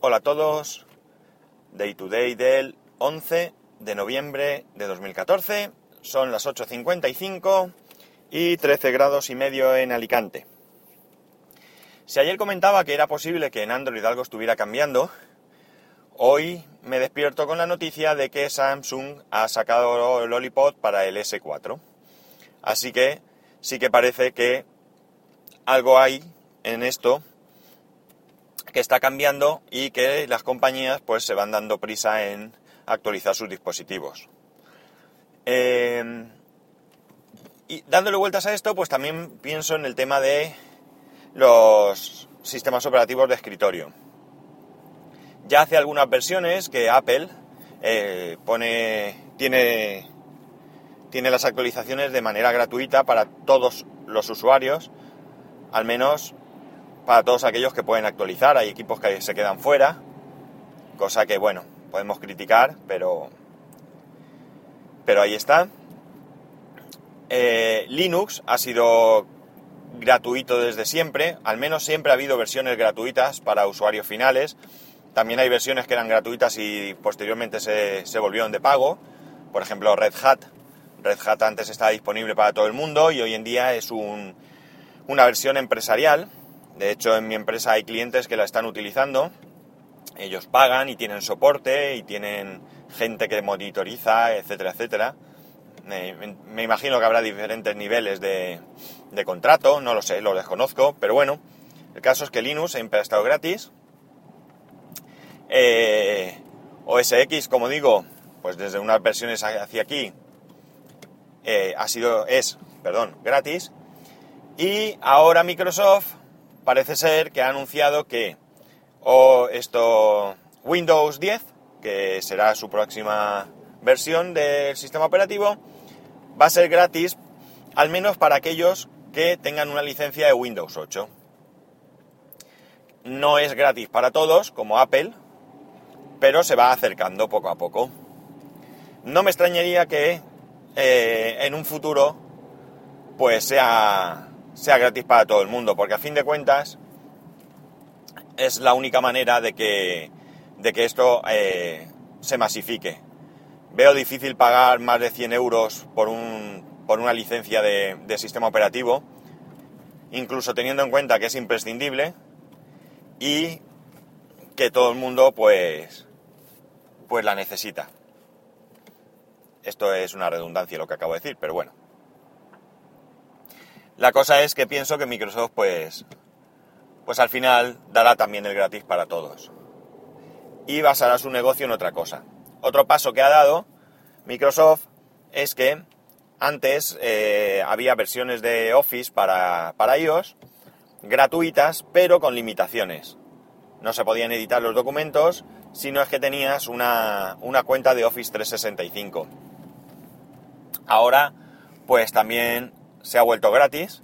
Hola a todos. Day to day del 11 de noviembre de 2014. Son las 8.55 y 13 grados y medio en Alicante. Si ayer comentaba que era posible que en Android algo estuviera cambiando, hoy me despierto con la noticia de que Samsung ha sacado el Lollipop para el S4. Así que sí que parece que algo hay en esto que está cambiando y que las compañías pues se van dando prisa en actualizar sus dispositivos. Eh, y dándole vueltas a esto, pues también pienso en el tema de los sistemas operativos de escritorio. Ya hace algunas versiones que Apple eh, pone, tiene, tiene las actualizaciones de manera gratuita para todos los usuarios, al menos para todos aquellos que pueden actualizar. Hay equipos que se quedan fuera, cosa que, bueno, podemos criticar, pero, pero ahí está. Eh, Linux ha sido gratuito desde siempre, al menos siempre ha habido versiones gratuitas para usuarios finales. También hay versiones que eran gratuitas y posteriormente se, se volvieron de pago. Por ejemplo, Red Hat. Red Hat antes estaba disponible para todo el mundo y hoy en día es un, una versión empresarial de hecho, en mi empresa hay clientes que la están utilizando. Ellos pagan y tienen soporte y tienen gente que monitoriza, etcétera, etcétera. Me, imagino que habrá diferentes niveles de, contrato, no lo sé, lo desconozco, pero bueno, el caso es que Linux siempre ha estado gratis. Eh, OS X, como digo, pues desde unas versiones hacia aquí eh, ha sido, es, perdón, gratis. Y ahora Microsoft parece ser que ha anunciado que o esto Windows 10, que será su próxima versión del sistema operativo, va a ser gratis, al menos para aquellos que tengan una licencia de Windows 8. No es gratis para todos, como Apple, pero se va acercando poco a poco. No me extrañaría que eh, en un futuro pues sea sea gratis para todo el mundo, porque a fin de cuentas es la única manera de que, de que esto eh, se masifique. Veo difícil pagar más de 100 euros por, un, por una licencia de, de sistema operativo, incluso teniendo en cuenta que es imprescindible y que todo el mundo pues, pues la necesita. Esto es una redundancia lo que acabo de decir, pero bueno. La cosa es que pienso que Microsoft, pues, pues al final dará también el gratis para todos. Y basará su negocio en otra cosa. Otro paso que ha dado Microsoft es que antes eh, había versiones de Office para, para iOS gratuitas, pero con limitaciones. No se podían editar los documentos si no es que tenías una, una cuenta de Office 365. Ahora, pues también se ha vuelto gratis,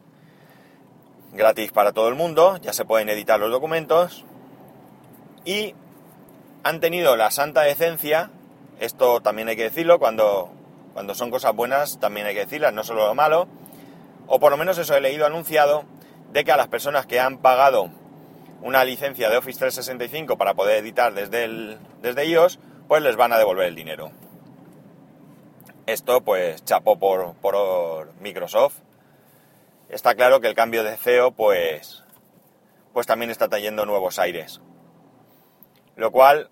gratis para todo el mundo, ya se pueden editar los documentos y han tenido la santa decencia, esto también hay que decirlo, cuando, cuando son cosas buenas también hay que decirlas, no solo lo malo, o por lo menos eso he leído anunciado, de que a las personas que han pagado una licencia de Office 365 para poder editar desde, el, desde iOS, pues les van a devolver el dinero. Esto pues chapó por, por Microsoft, está claro que el cambio de CEO pues, pues también está trayendo nuevos aires. Lo cual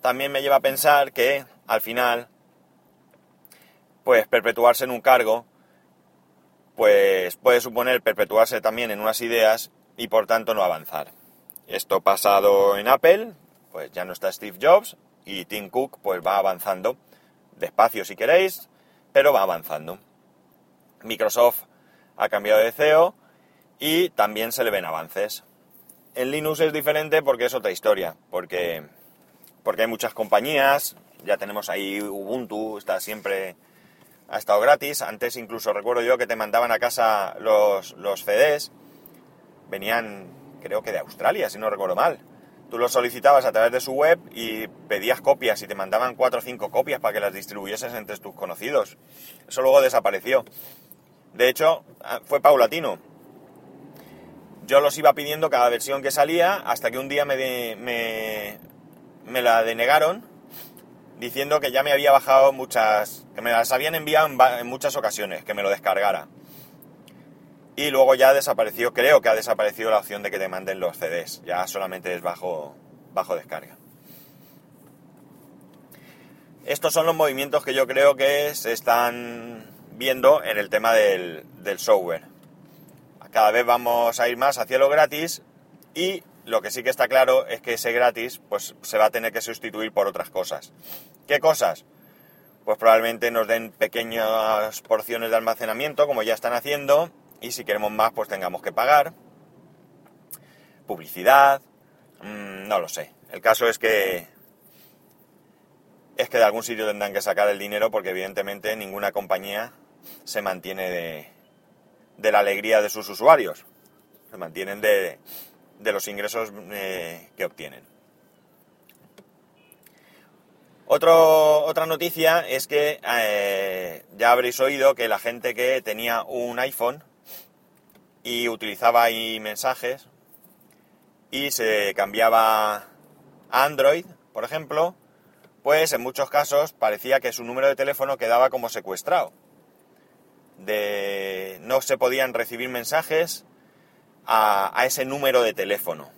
también me lleva a pensar que al final, pues perpetuarse en un cargo, pues puede suponer perpetuarse también en unas ideas y por tanto no avanzar. Esto pasado en Apple, pues ya no está Steve Jobs y Tim Cook pues va avanzando, despacio si queréis, pero va avanzando. Microsoft ha cambiado de CEO y también se le ven avances. En Linux es diferente porque es otra historia, porque, porque hay muchas compañías, ya tenemos ahí Ubuntu, está siempre, ha estado gratis, antes incluso recuerdo yo que te mandaban a casa los, los CDs, venían creo que de Australia, si no recuerdo mal. Tú los solicitabas a través de su web y pedías copias y te mandaban cuatro o cinco copias para que las distribuyeses entre tus conocidos. Eso luego desapareció. De hecho, ah, fue paulatino. yo los iba pidiendo cada versión que salía hasta que un día me, me, me la denegaron diciendo que ya me había bajado muchas, que me las habían enviado en, en muchas ocasiones, que me lo descargara. Y luego ya desapareció, creo que ha desaparecido la opción de que te manden los CDs, ya solamente es bajo, bajo descarga. Estos son los movimientos que yo creo que se están viendo en el tema del, software. Cada vez vamos a ir más hacia lo gratis y lo que sí que está claro es que ese gratis pues se va a tener que sustituir por otras cosas. ¿Qué cosas? Pues probablemente nos den pequeñas porciones de almacenamiento como ya están haciendo y si queremos más pues tengamos que pagar. Publicidad, mm, no lo sé. El caso es que es que de algún sitio tendrán que sacar el dinero porque evidentemente ninguna compañía se mantiene de, la alegría de sus usuarios. Se mantienen de, los ingresos eh, que obtienen. Otra noticia es que eh, ya habréis oído que la gente que tenía un iPhone y utilizaba ahí mensajes y se cambiaba a Android, por ejemplo, pues en muchos casos parecía que su número de teléfono quedaba como secuestrado. De, no se podían recibir mensajes a, ese número de teléfono.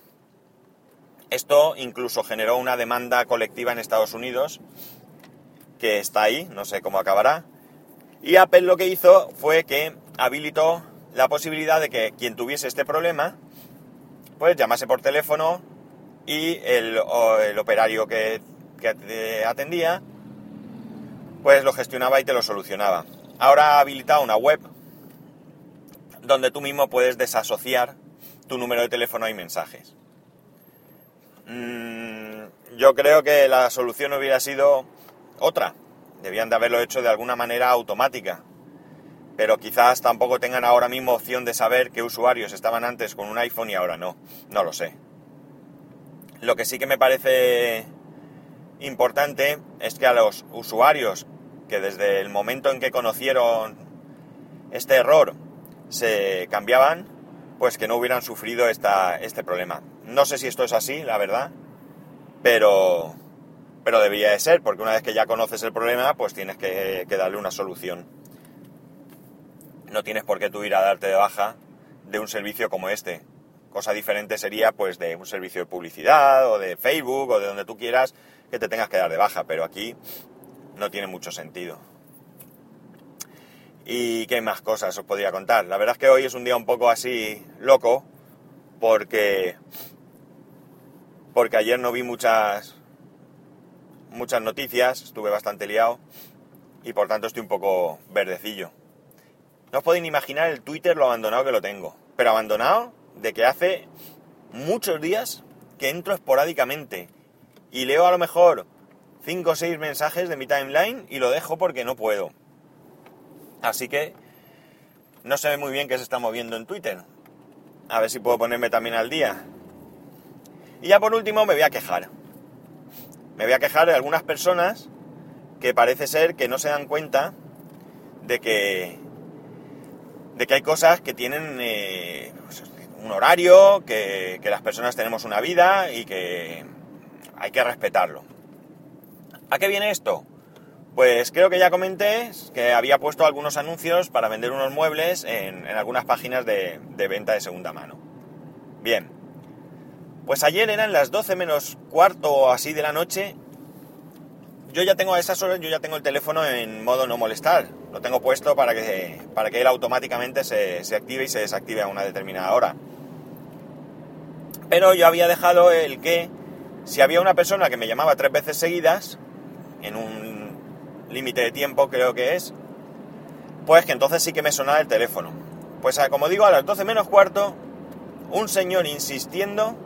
Esto incluso generó una demanda colectiva en Estados Unidos, que está ahí, no sé cómo acabará. Y Apple lo que hizo fue que habilitó la posibilidad de que quien tuviese este problema, pues llamase por teléfono y el, operario que, que te atendía, pues lo gestionaba y te lo solucionaba. Ahora ha habilitado una web donde tú mismo puedes desasociar tu número de teléfono y mensajes. Mm, yo creo que la solución hubiera sido otra. Debían de haberlo hecho de alguna manera automática. Pero quizás tampoco tengan ahora mismo opción de saber qué usuarios estaban antes con un iPhone y ahora no. No lo sé. Lo que sí que me parece importante es que a los usuarios que desde el momento en que conocieron este error se cambiaban, pues que no hubieran sufrido esta, este problema. No sé si esto es así, la verdad, pero, pero debería de ser, porque una vez que ya conoces el problema, pues tienes que, que darle una solución. No tienes por qué tú ir a darte de baja de un servicio como este. Cosa diferente sería pues de un servicio de publicidad o de Facebook o de donde tú quieras que te tengas que dar de baja, pero aquí no tiene mucho sentido. ¿Y qué más cosas os podría contar? La verdad es que hoy es un día un poco así loco porque porque ayer no vi muchas muchas noticias, estuve bastante liado y por tanto estoy un poco verdecillo. No os podéis imaginar el Twitter lo abandonado que lo tengo, pero abandonado de que hace muchos días que entro esporádicamente y leo a lo mejor 5 o 6 mensajes de mi timeline y lo dejo porque no puedo. Así que no sé muy bien qué se está moviendo en Twitter. A ver si puedo ponerme también al día. Y ya por último me voy a quejar. Me voy a quejar de algunas personas que parece ser que no se dan cuenta de que de que hay cosas que tienen eh, pues, un horario, que, que las personas tenemos una vida y que hay que respetarlo. ¿A qué viene esto? Pues creo que ya comenté que había puesto algunos anuncios para vender unos muebles en, algunas páginas de, de venta de segunda mano. Bien, pues ayer eran las 12 menos cuarto o así de la noche. Yo ya tengo a esas horas, yo ya tengo el teléfono en modo no molestar. Lo tengo puesto para que, para que él automáticamente se, se active y se desactive a una determinada hora. Pero yo había dejado el que si había una persona que me llamaba tres veces seguidas, en un límite de tiempo creo que es, pues que entonces sí que me sonaba el teléfono. Pues como digo, a las 12 menos cuarto, un señor insistiendo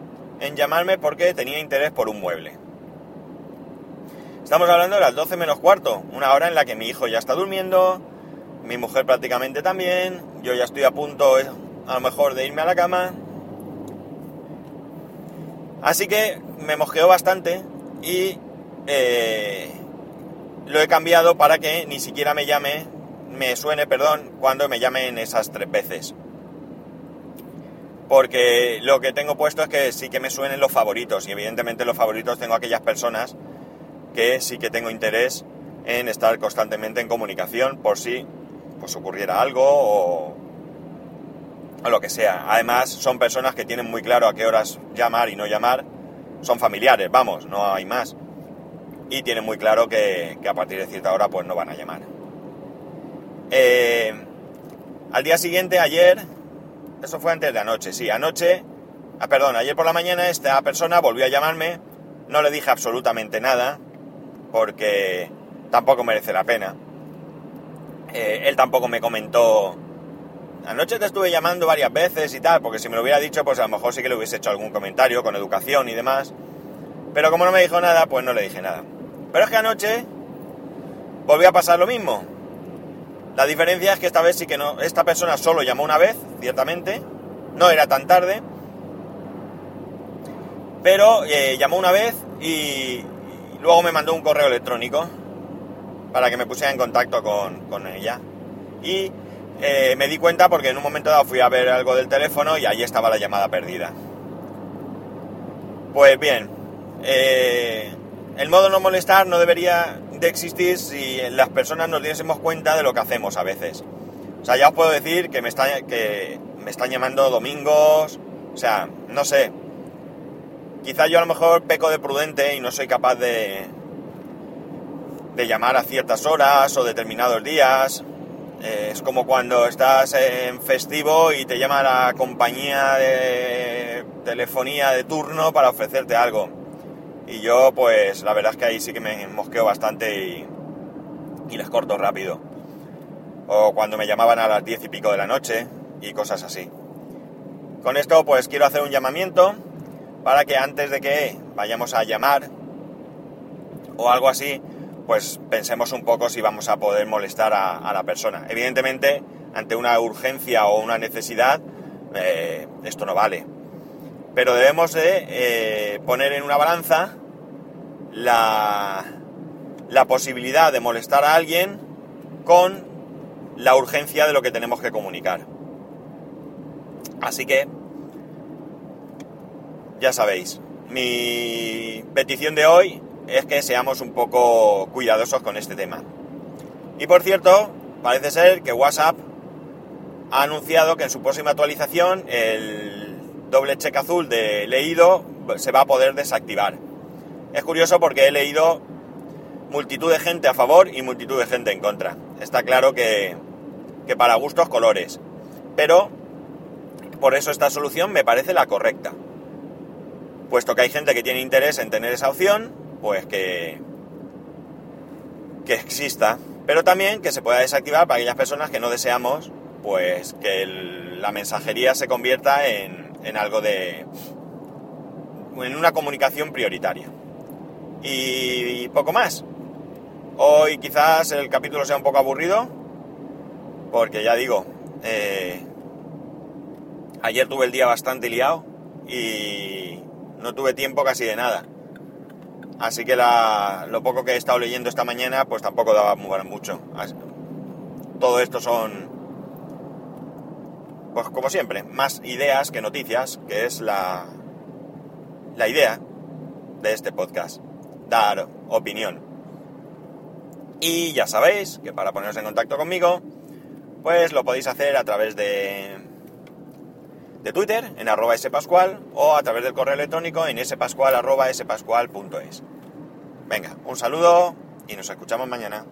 en llamarme porque tenía interés por un mueble. Estamos hablando de las 12 menos cuarto, una hora en la que mi hijo ya está durmiendo, mi mujer prácticamente también, yo ya estoy a punto a lo mejor de irme a la cama. Así que me mosqueó bastante y eh, lo he cambiado para que ni siquiera me llame, me suene, perdón, cuando me llamen esas tres veces. porque lo que tengo puesto es que sí que me suenen los favoritos y evidentemente los favoritos tengo aquellas personas que sí que tengo interés en estar constantemente en comunicación por si pues ocurriera algo o, o lo que sea. Además son personas que tienen muy claro a qué horas llamar y no llamar. Son familiares, vamos, no hay más. Y tienen muy claro que, a partir de cierta hora pues no van a llamar. Eh, al día siguiente, ayer, eso fue antes de anoche, sí, anoche, ah, perdón, ayer por la mañana esta persona volvió a llamarme, no le dije absolutamente nada, porque tampoco merece la pena. Eh, él tampoco me comentó, anoche te estuve llamando varias veces y tal, porque si me lo hubiera dicho, pues a lo mejor sí que le hubiese hecho algún comentario con educación y demás. Pero como no me dijo nada, pues no le dije nada. Pero es que anoche volvió a pasar lo mismo. La diferencia es que esta vez sí que no. Esta persona solo llamó una vez, ciertamente. No era tan tarde. Pero eh, llamó una vez y, luego me mandó un correo electrónico para que me pusiera en contacto con, con ella. Y eh, me di cuenta porque en un momento dado fui a ver algo del teléfono y ahí estaba la llamada perdida. Pues bien, eh, el modo no molestar no debería de existir si las personas nos diésemos cuenta de lo que hacemos a veces. O sea, ya os puedo decir que me, están llamando domingos, o sea, no sé. Quizá yo a lo mejor peco de prudente y no soy capaz de, de llamar a ciertas horas o determinados días. Eh, es como cuando estás en festivo y te llama la compañía de telefonía de turno para ofrecerte algo. Y yo, pues, la verdad es que ahí sí que me mosqueo bastante y, les corto rápido. O cuando me llamaban a las diez y pico de la noche y cosas así. Con esto, pues, quiero hacer un llamamiento para que antes de que vayamos a llamar o algo así, pues pensemos un poco si vamos a poder molestar a, la persona. Evidentemente, ante una urgencia o una necesidad, eh, esto no vale pero debemos de eh, poner en una balanza la, la posibilidad de molestar a alguien con la urgencia de lo que tenemos que comunicar. Así que, ya sabéis, mi petición de hoy es que seamos un poco cuidadosos con este tema. Y por cierto, parece ser que WhatsApp ha anunciado que en su próxima actualización el doble check azul de leído se va a poder desactivar. Es curioso porque he leído multitud de gente a favor y multitud de gente en contra. Está claro que, que para gustos colores. Pero por eso esta solución me parece la correcta. Puesto que hay gente que tiene interés en tener esa opción, pues que, que exista. Pero también que se pueda desactivar para aquellas personas que no deseamos pues que la mensajería se convierta en, en algo de... en una comunicación prioritaria. Y, poco más. Hoy quizás el capítulo sea un poco aburrido, porque ya digo, eh, ayer tuve el día bastante liado y no tuve tiempo casi de nada. Así que lo poco que he estado leyendo esta mañana, pues tampoco daba mucho. Todo esto son pues como siempre, más ideas que noticias, que es la, la idea de este podcast, dar opinión. Y ya sabéis que para poneros en contacto conmigo, pues lo podéis hacer a través de, de Twitter, en arroba spascual, o a través del correo electrónico en spascual arroba spascual.es. Venga, un saludo y nos escuchamos mañana.